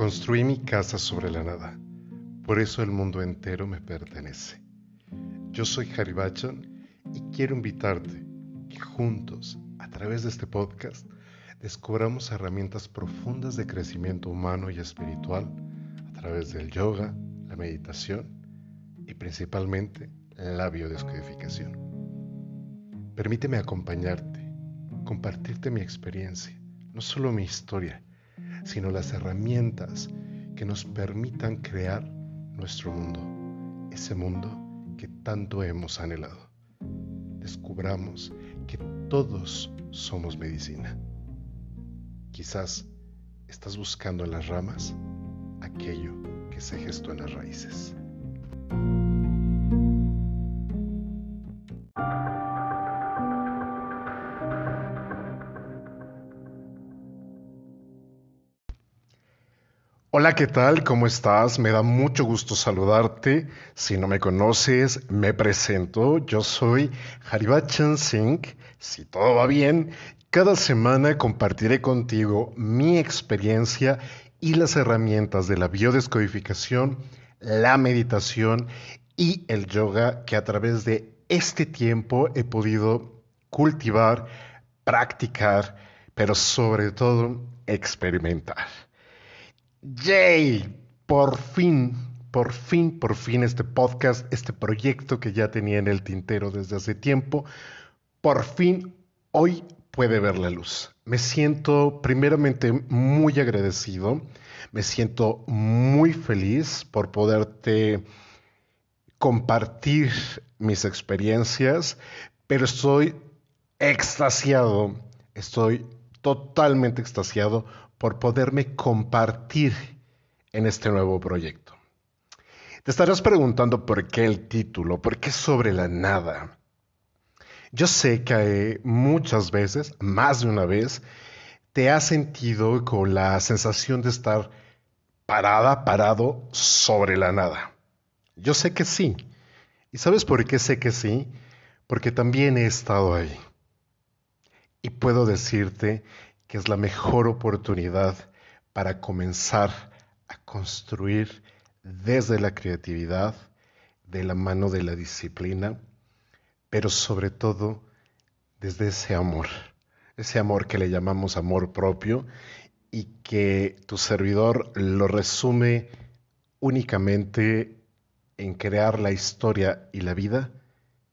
Construí mi casa sobre la nada, por eso el mundo entero me pertenece. Yo soy Harry y quiero invitarte que juntos, a través de este podcast, descubramos herramientas profundas de crecimiento humano y espiritual a través del yoga, la meditación y principalmente la biodescodificación. Permíteme acompañarte, compartirte mi experiencia, no solo mi historia, sino las herramientas que nos permitan crear nuestro mundo, ese mundo que tanto hemos anhelado. Descubramos que todos somos medicina. Quizás estás buscando en las ramas aquello que se gestó en las raíces. Hola, ¿qué tal? ¿Cómo estás? Me da mucho gusto saludarte. Si no me conoces, me presento. Yo soy Haribachan Singh. Si todo va bien, cada semana compartiré contigo mi experiencia y las herramientas de la biodescodificación, la meditación y el yoga que a través de este tiempo he podido cultivar, practicar, pero sobre todo experimentar. Yay, por fin, por fin, por fin este podcast, este proyecto que ya tenía en el tintero desde hace tiempo, por fin hoy puede ver la luz. Me siento primeramente muy agradecido, me siento muy feliz por poderte compartir mis experiencias, pero estoy extasiado, estoy totalmente extasiado por poderme compartir en este nuevo proyecto. Te estarás preguntando por qué el título, por qué sobre la nada. Yo sé que muchas veces, más de una vez, te has sentido con la sensación de estar parada, parado sobre la nada. Yo sé que sí. ¿Y sabes por qué sé que sí? Porque también he estado ahí. Y puedo decirte que es la mejor oportunidad para comenzar a construir desde la creatividad, de la mano de la disciplina, pero sobre todo desde ese amor, ese amor que le llamamos amor propio y que tu servidor lo resume únicamente en crear la historia y la vida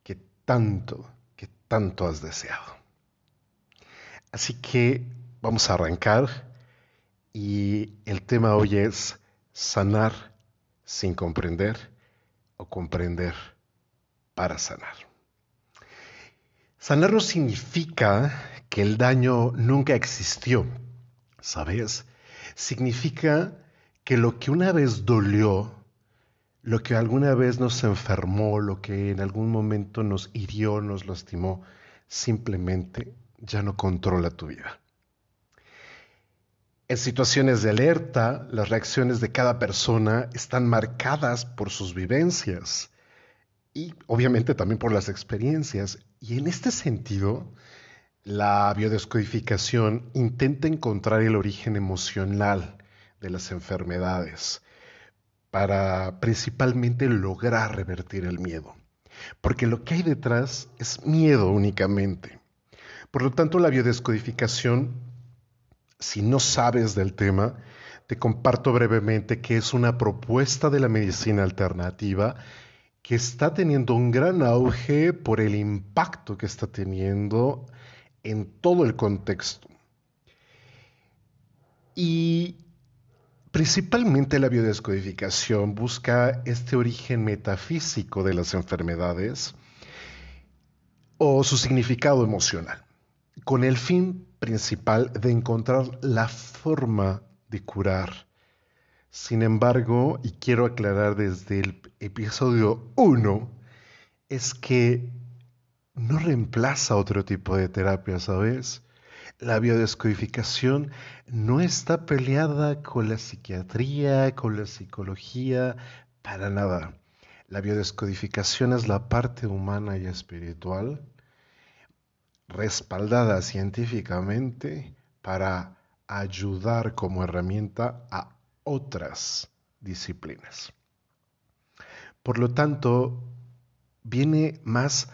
que tanto, que tanto has deseado. Así que Vamos a arrancar y el tema hoy es sanar sin comprender o comprender para sanar. Sanar no significa que el daño nunca existió, ¿sabes? Significa que lo que una vez dolió, lo que alguna vez nos enfermó, lo que en algún momento nos hirió, nos lastimó, simplemente ya no controla tu vida. En situaciones de alerta, las reacciones de cada persona están marcadas por sus vivencias y obviamente también por las experiencias. Y en este sentido, la biodescodificación intenta encontrar el origen emocional de las enfermedades para principalmente lograr revertir el miedo. Porque lo que hay detrás es miedo únicamente. Por lo tanto, la biodescodificación si no sabes del tema, te comparto brevemente que es una propuesta de la medicina alternativa que está teniendo un gran auge por el impacto que está teniendo en todo el contexto. Y principalmente la biodescodificación busca este origen metafísico de las enfermedades o su significado emocional con el fin principal de encontrar la forma de curar. Sin embargo, y quiero aclarar desde el episodio 1, es que no reemplaza otro tipo de terapia, ¿sabes? La biodescodificación no está peleada con la psiquiatría, con la psicología, para nada. La biodescodificación es la parte humana y espiritual respaldada científicamente para ayudar como herramienta a otras disciplinas. Por lo tanto, viene más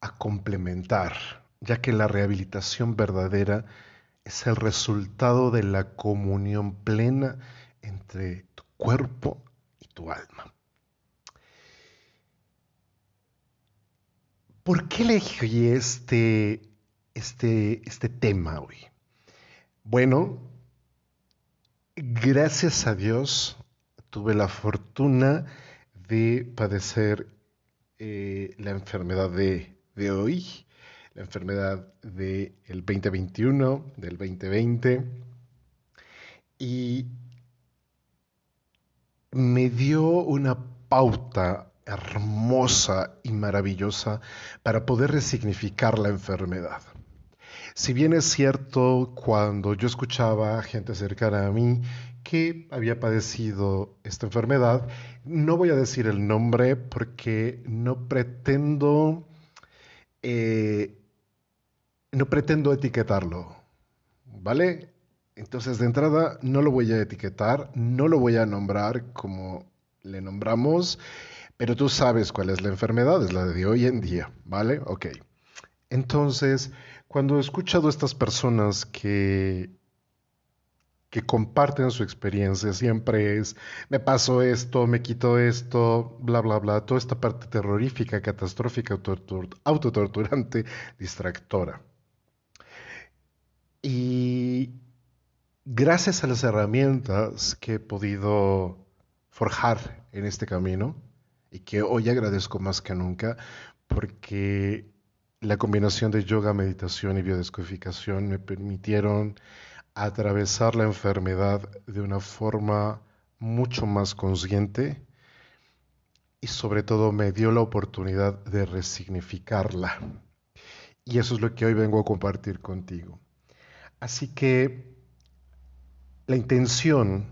a complementar, ya que la rehabilitación verdadera es el resultado de la comunión plena entre tu cuerpo y tu alma. ¿Por qué elegí este, este, este tema hoy? Bueno, gracias a Dios tuve la fortuna de padecer eh, la enfermedad de, de, hoy, la enfermedad del 2021, del 2020, y me dio una pauta hermosa y maravillosa para poder resignificar la enfermedad. Si bien es cierto, cuando yo escuchaba a gente cercana a mí que había padecido esta enfermedad, no voy a decir el nombre porque no pretendo, eh, no pretendo etiquetarlo, ¿vale? Entonces, de entrada, no lo voy a etiquetar, no lo voy a nombrar como le nombramos pero tú sabes cuál es la enfermedad, es la de hoy en día, ¿vale? Ok. Entonces, cuando he escuchado a estas personas que, que comparten su experiencia, siempre es, me pasó esto, me quito esto, bla, bla, bla, toda esta parte terrorífica, catastrófica, autotorturante, distractora. Y gracias a las herramientas que he podido forjar en este camino, y que hoy agradezco más que nunca porque la combinación de yoga, meditación y biodescodificación me permitieron atravesar la enfermedad de una forma mucho más consciente y sobre todo me dio la oportunidad de resignificarla. Y eso es lo que hoy vengo a compartir contigo. Así que la intención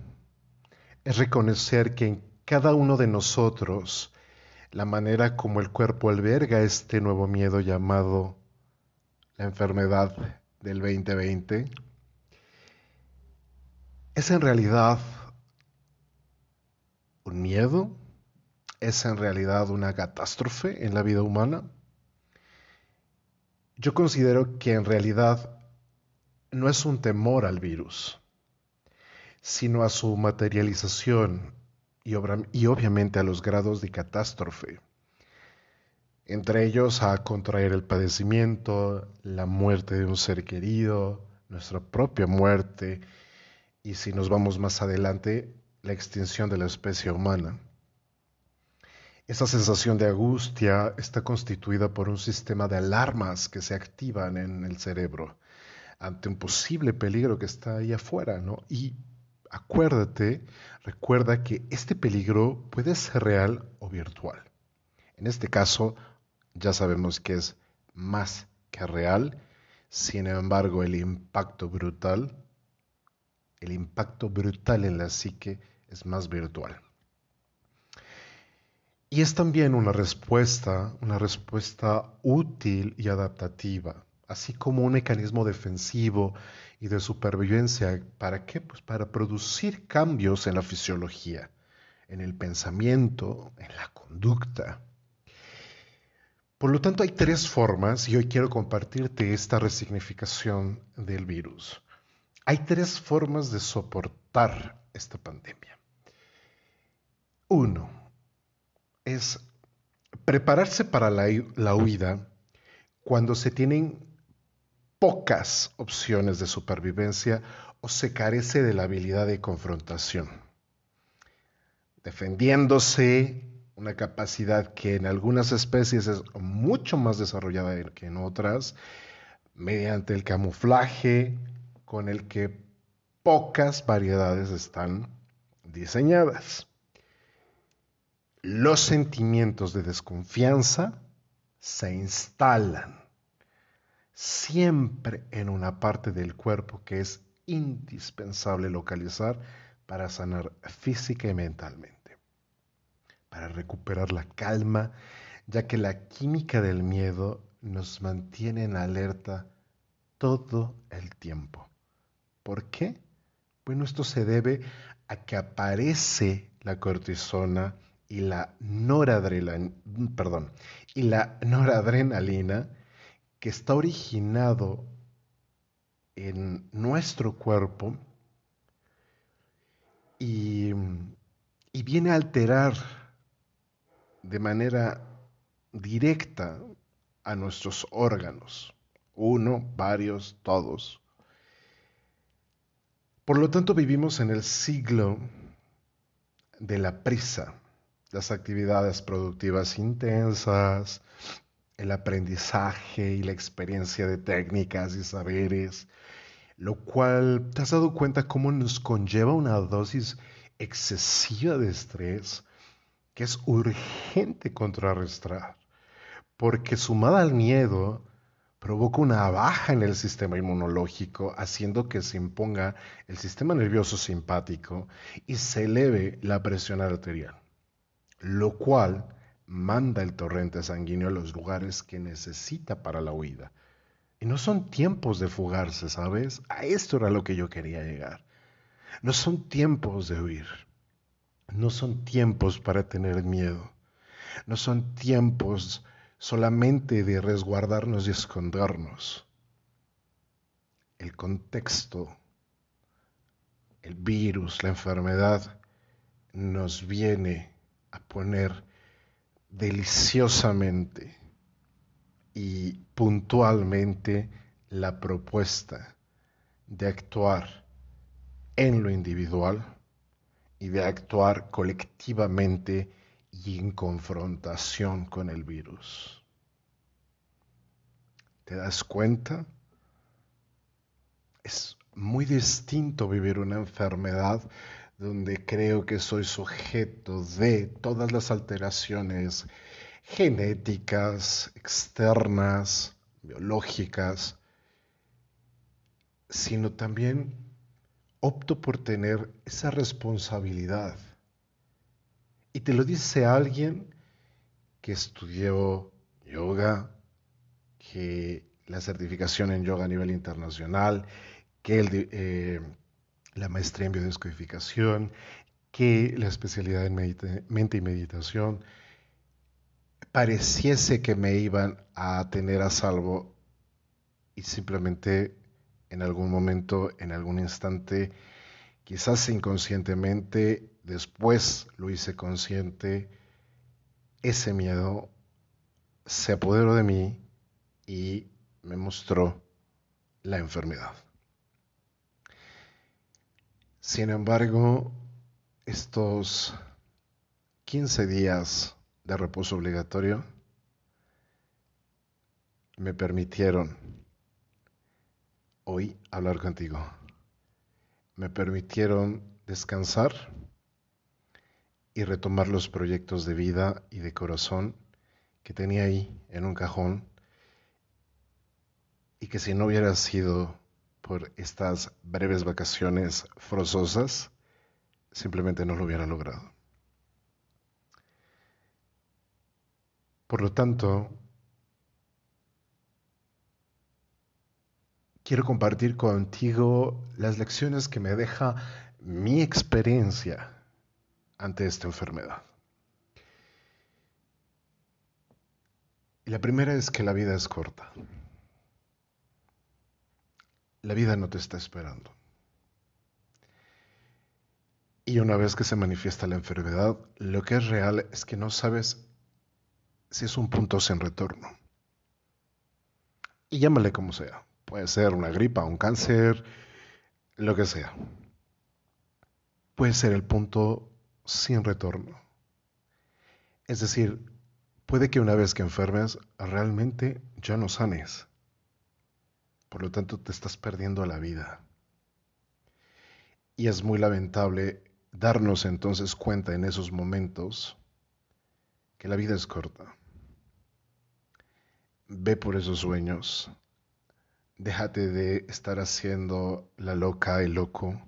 es reconocer que en cada uno de nosotros la manera como el cuerpo alberga este nuevo miedo llamado la enfermedad del 2020 es en realidad un miedo, es en realidad una catástrofe en la vida humana. Yo considero que en realidad no es un temor al virus, sino a su materialización y, obviamente a los grados de catástrofe, entre ellos a contraer el padecimiento, la muerte de un ser querido, nuestra propia muerte y si nos vamos más adelante, la extinción de la especie humana. Esa sensación de angustia está constituida por un sistema de alarmas que se activan en el cerebro ante un posible peligro que está ahí afuera, ¿no? Y acuérdate, recuerda que este peligro puede ser real o virtual. En este caso, ya sabemos que es más que real, sin embargo, el impacto brutal, el impacto brutal en la psique es más virtual. Y es también una respuesta, una respuesta útil y adaptativa así como un mecanismo defensivo y de supervivencia. ¿Para qué? Pues para producir cambios en la fisiología, en el pensamiento, en la conducta. Por lo tanto, hay tres formas, y hoy quiero compartirte esta resignificación del virus. Hay tres formas de soportar esta pandemia. Uno es prepararse para la, la huida cuando se tienen pocas opciones de supervivencia o se carece de la habilidad de confrontación. Defendiéndose, una capacidad que en algunas especies es mucho más desarrollada que en otras, mediante el camuflaje con el que pocas variedades están diseñadas. Los sentimientos de desconfianza se instalan siempre en una parte del cuerpo que es indispensable localizar para sanar física y mentalmente, para recuperar la calma, ya que la química del miedo nos mantiene en alerta todo el tiempo. ¿Por qué? Bueno, esto se debe a que aparece la cortisona y la noradrenalina, y la noradrenalina que está originado en nuestro cuerpo y, y viene a alterar de manera directa a nuestros órganos, uno, varios, todos. Por lo tanto, vivimos en el siglo de la prisa, las actividades productivas intensas, el aprendizaje y la experiencia de técnicas y saberes, lo cual te has dado cuenta cómo nos conlleva una dosis excesiva de estrés que es urgente contrarrestar, porque sumada al miedo, provoca una baja en el sistema inmunológico, haciendo que se imponga el sistema nervioso simpático y se eleve la presión arterial, lo cual manda el torrente sanguíneo a los lugares que necesita para la huida. Y no son tiempos de fugarse, ¿sabes? A esto era lo que yo quería llegar. No son tiempos de huir. No son tiempos para tener miedo. No son tiempos solamente de resguardarnos y escondernos. El contexto, el virus, la enfermedad, nos viene a poner deliciosamente y puntualmente la propuesta de actuar en lo individual y de actuar colectivamente y en confrontación con el virus. ¿Te das cuenta? Es muy distinto vivir una enfermedad donde creo que soy sujeto de todas las alteraciones genéticas, externas, biológicas, sino también opto por tener esa responsabilidad. Y te lo dice alguien que estudió yoga, que la certificación en yoga a nivel internacional, que eh, la maestría en biodescodificación, que la especialidad en mente y meditación, pareciese que me iban a tener a salvo y simplemente en algún momento, en algún instante, quizás inconscientemente, después lo hice consciente, ese miedo se apoderó de mí y me mostró la enfermedad. Sin embargo, estos 15 días de reposo obligatorio me permitieron hoy hablar contigo. Me permitieron descansar y retomar los proyectos de vida y de corazón que tenía ahí en un cajón y que si no hubiera sido por estas breves vacaciones forzosas, simplemente no lo hubiera logrado. Por lo tanto, quiero compartir contigo las lecciones que me deja mi experiencia ante esta enfermedad. Y la primera es que la vida es corta. La vida no te está esperando. Y una vez que se manifiesta la enfermedad, lo que es real es que no sabes si es un punto sin retorno. Y llámale como sea. Puede ser una gripa, un cáncer, lo que sea. Puede ser el punto sin retorno. Es decir, puede que una vez que enfermes, realmente ya no sanes. Por lo tanto, te estás perdiendo la vida. Y es muy lamentable darnos entonces cuenta en esos momentos que la vida es corta. Ve por esos sueños, Déjate de estar haciendo la loca y loco.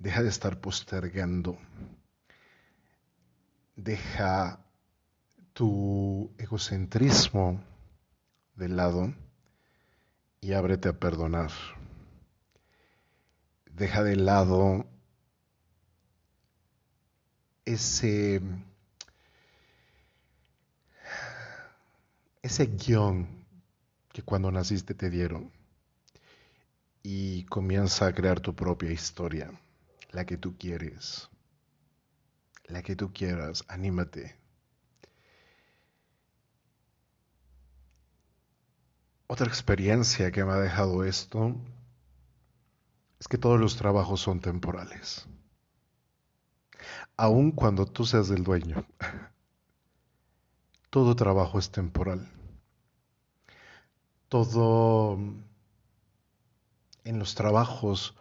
Deja de estar postergando. Deja tu egocentrismo de lado y ábrete a perdonar. deja de lado ese, ese guion que cuando naciste te dieron y comienza a crear tu propia historia, la que tú quieres, la que tú quieras, anímate. Otra experiencia que me ha dejado esto es que todos los trabajos son temporales. Aun cuando tú seas el dueño, todo trabajo es temporal. Todo en los trabajos,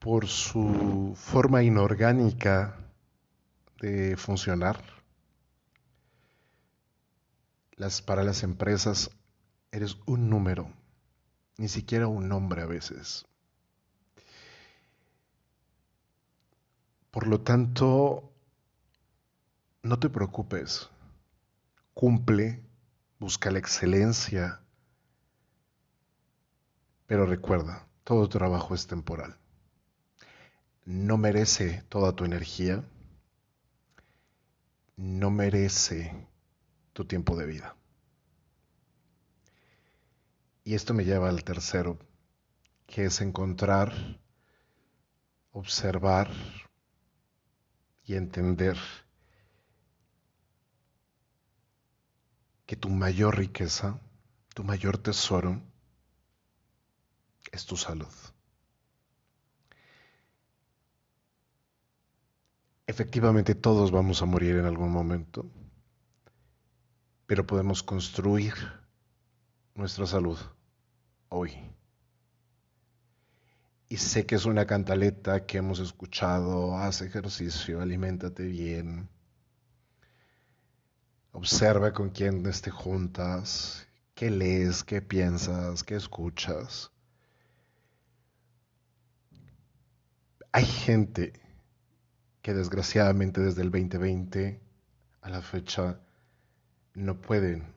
por su forma inorgánica de funcionar, las, para las empresas eres un número, ni siquiera un nombre a veces. Por lo tanto, no te preocupes, cumple, busca la excelencia, pero recuerda, todo trabajo es temporal. No merece toda tu energía, no merece tu tiempo de vida. Y esto me lleva al tercero, que es encontrar, observar y entender que tu mayor riqueza, tu mayor tesoro, es tu salud. Efectivamente todos vamos a morir en algún momento, pero podemos construir nuestra salud hoy. Y sé que es una cantaleta que hemos escuchado, haz ejercicio, aliméntate bien, observa con quién te juntas, qué lees, qué piensas, qué escuchas. Hay gente que desgraciadamente desde el 2020 a la fecha no pueden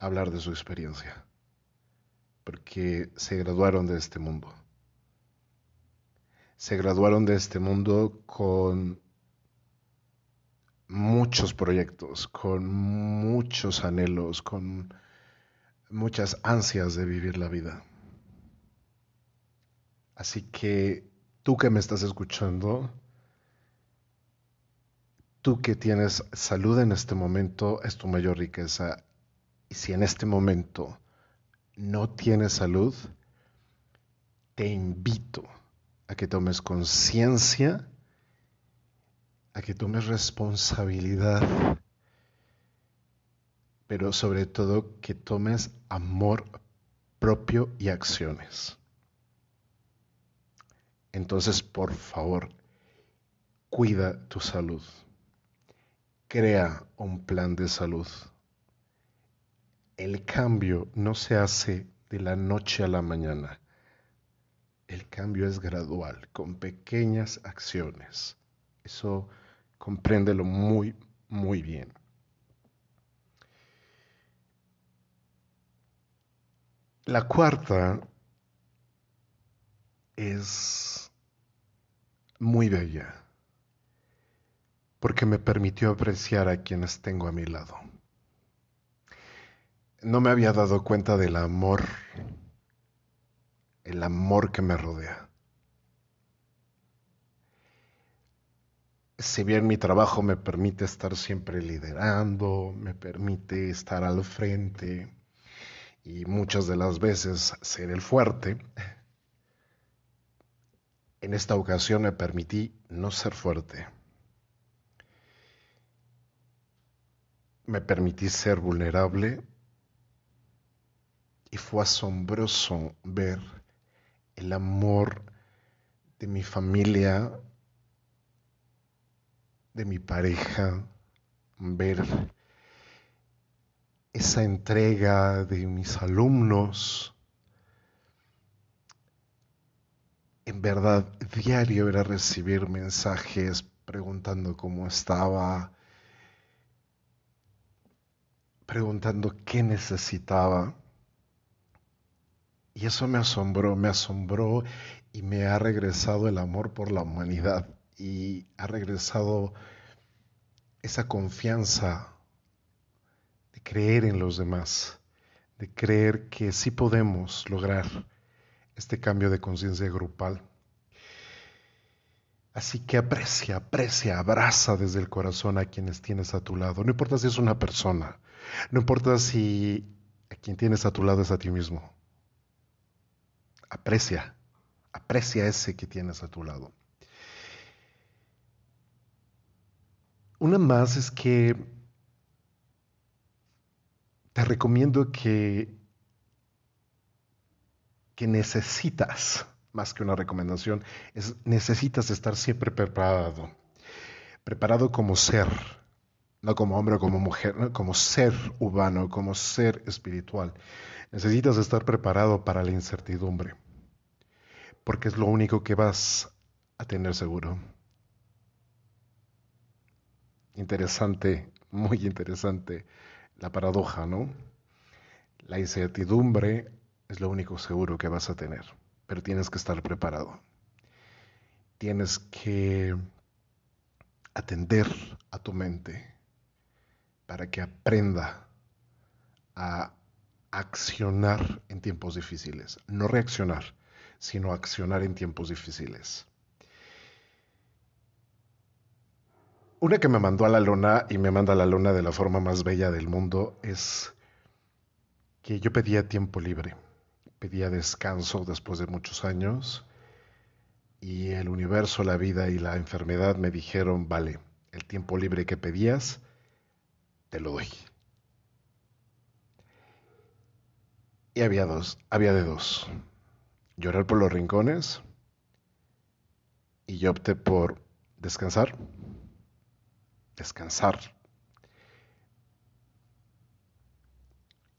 hablar de su experiencia porque se graduaron de este mundo. Se graduaron de este mundo con muchos proyectos, con muchos anhelos, con muchas ansias de vivir la vida. Así que tú que me estás escuchando, tú que tienes salud en este momento, es tu mayor riqueza. Y si en este momento no tienes salud, te invito a que tomes conciencia, a que tomes responsabilidad, pero sobre todo que tomes amor propio y acciones. Entonces, por favor, cuida tu salud. Crea un plan de salud. El cambio no se hace de la noche a la mañana. El cambio es gradual, con pequeñas acciones. Eso compréndelo muy, muy bien. La cuarta es muy bella, porque me permitió apreciar a quienes tengo a mi lado. No me había dado cuenta del amor, el amor que me rodea. Si bien mi trabajo me permite estar siempre liderando, me permite estar al frente y muchas de las veces ser el fuerte, en esta ocasión me permití no ser fuerte. Me permití ser vulnerable y fue asombroso ver el amor de mi familia, de mi pareja, ver esa entrega de mis alumnos, en verdad diario era recibir mensajes preguntando cómo estaba, preguntando qué necesitaba. Y eso me asombró, me asombró y me ha regresado el amor por la humanidad y ha regresado esa confianza de creer en los demás, de creer que sí podemos lograr este cambio de conciencia grupal. Así que aprecia, aprecia, abraza desde el corazón a quienes tienes a tu lado. No importa si es una persona, no importa si a quien tienes a tu lado es a ti mismo. Aprecia, aprecia ese que tienes a tu lado. Una más es que te recomiendo que, que necesitas, más que una recomendación, es, necesitas estar siempre preparado. Preparado como ser, no como hombre o como mujer, como ser humano, como ser espiritual. Necesitas estar preparado para la incertidumbre, porque es lo único que vas a tener seguro. Interesante, muy interesante la paradoja, ¿no? La incertidumbre es lo único seguro que vas a tener, pero tienes que estar preparado. Tienes que atender a tu mente para que aprenda a accionar en tiempos difíciles, no reaccionar, sino accionar en tiempos difíciles. Una que me mandó a la luna y me manda a la luna de la forma más bella del mundo es que yo pedía tiempo libre, pedía descanso después de muchos años y el universo, la vida y la enfermedad me dijeron, vale, el tiempo libre que pedías, te lo doy. Y había dos, había de dos. Llorar por los rincones y yo opté por descansar descansar.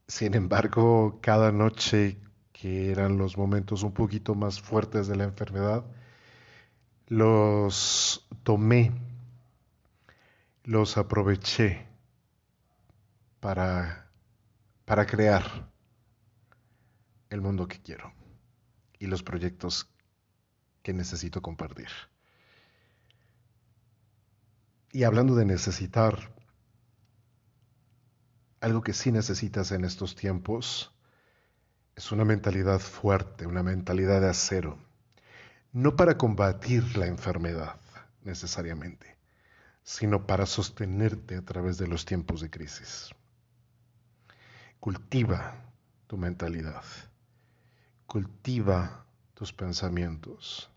Sin embargo, cada noche que eran los momentos un poquito más fuertes de la enfermedad, los tomé, los aproveché para, para crear el mundo que quiero y los proyectos que necesito compartir. Y hablando de necesitar, algo que sí necesitas en estos tiempos es una mentalidad fuerte, una mentalidad de acero. No para combatir la enfermedad necesariamente, sino para sostenerte a través de los tiempos de crisis. Cultiva tu mentalidad, cultiva tus pensamientos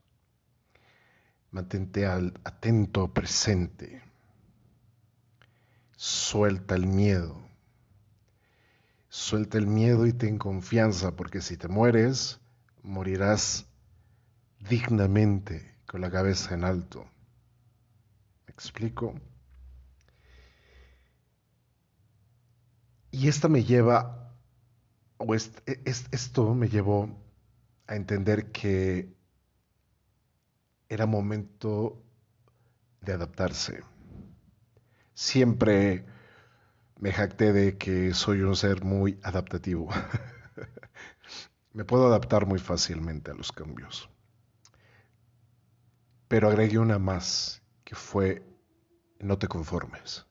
Mantente atento, presente. Suelta el miedo. Suelta el miedo y ten confianza, porque si te mueres, morirás dignamente, con la cabeza en alto. ¿Me explico? Y esta me lleva, o esto me llevó a entender que era momento de adaptarse. Siempre me jacté de que soy un ser muy adaptativo. me puedo adaptar muy fácilmente a los cambios. Pero agregué una más, que fue no te conformes.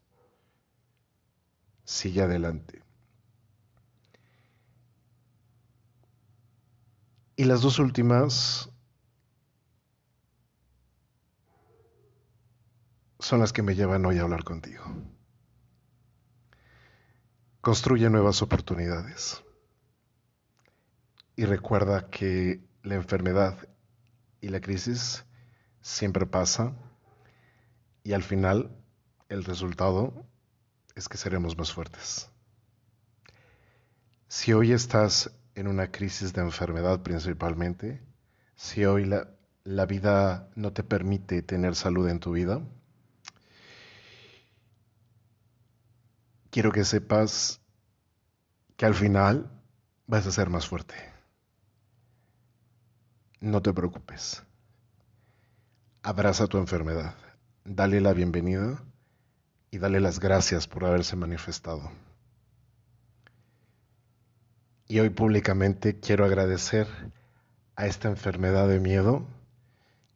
Sigue adelante. Y las dos últimas son las que me llevan hoy a hablar contigo. Construye nuevas oportunidades. Y recuerda que la enfermedad y la crisis siempre pasa y al final el resultado es que seremos más fuertes. Si hoy estás en una crisis de enfermedad principalmente, si hoy la, la vida no te permite tener salud en tu vida, quiero que sepas que al final vas a ser más fuerte. No te preocupes. Abraza tu enfermedad, dale la bienvenida y dale las gracias por haberse manifestado. Y hoy públicamente quiero agradecer a esta enfermedad de miedo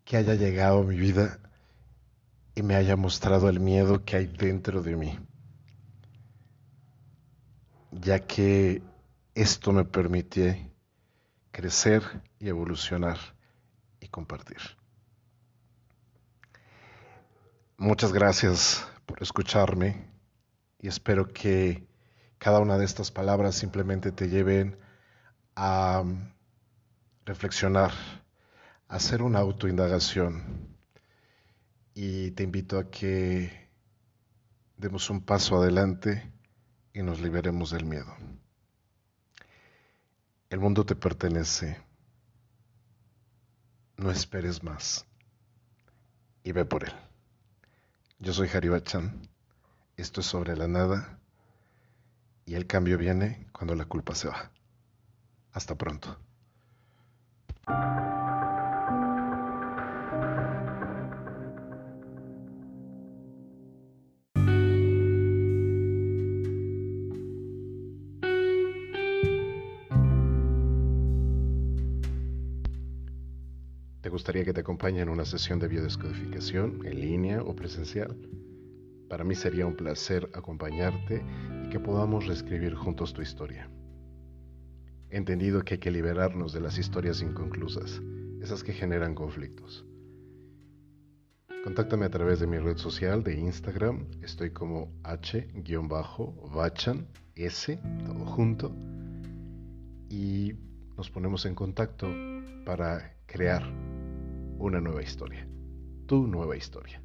que haya llegado a mi vida y me haya mostrado el miedo que hay dentro de mí, ya que esto me permite crecer y evolucionar y compartir. Muchas gracias por escucharme y espero que cada una de estas palabras simplemente te lleven a reflexionar, a hacer una autoindagación y te invito a que demos un paso adelante y nos liberemos del miedo. El mundo te pertenece. No esperes más y ve por él. Yo soy Bachan. Esto es sobre la nada y el cambio viene cuando la culpa se va. Hasta pronto. Gustaría que te acompañe en una sesión de biodescodificación en línea o presencial. Para mí sería un placer acompañarte y que podamos reescribir juntos tu historia. He entendido que hay que liberarnos de las historias inconclusas, esas que generan conflictos. Contáctame a través de mi red social de Instagram, estoy como h-bachan, s, todo junto, y nos ponemos en contacto para crear una nueva historia, tu nueva historia.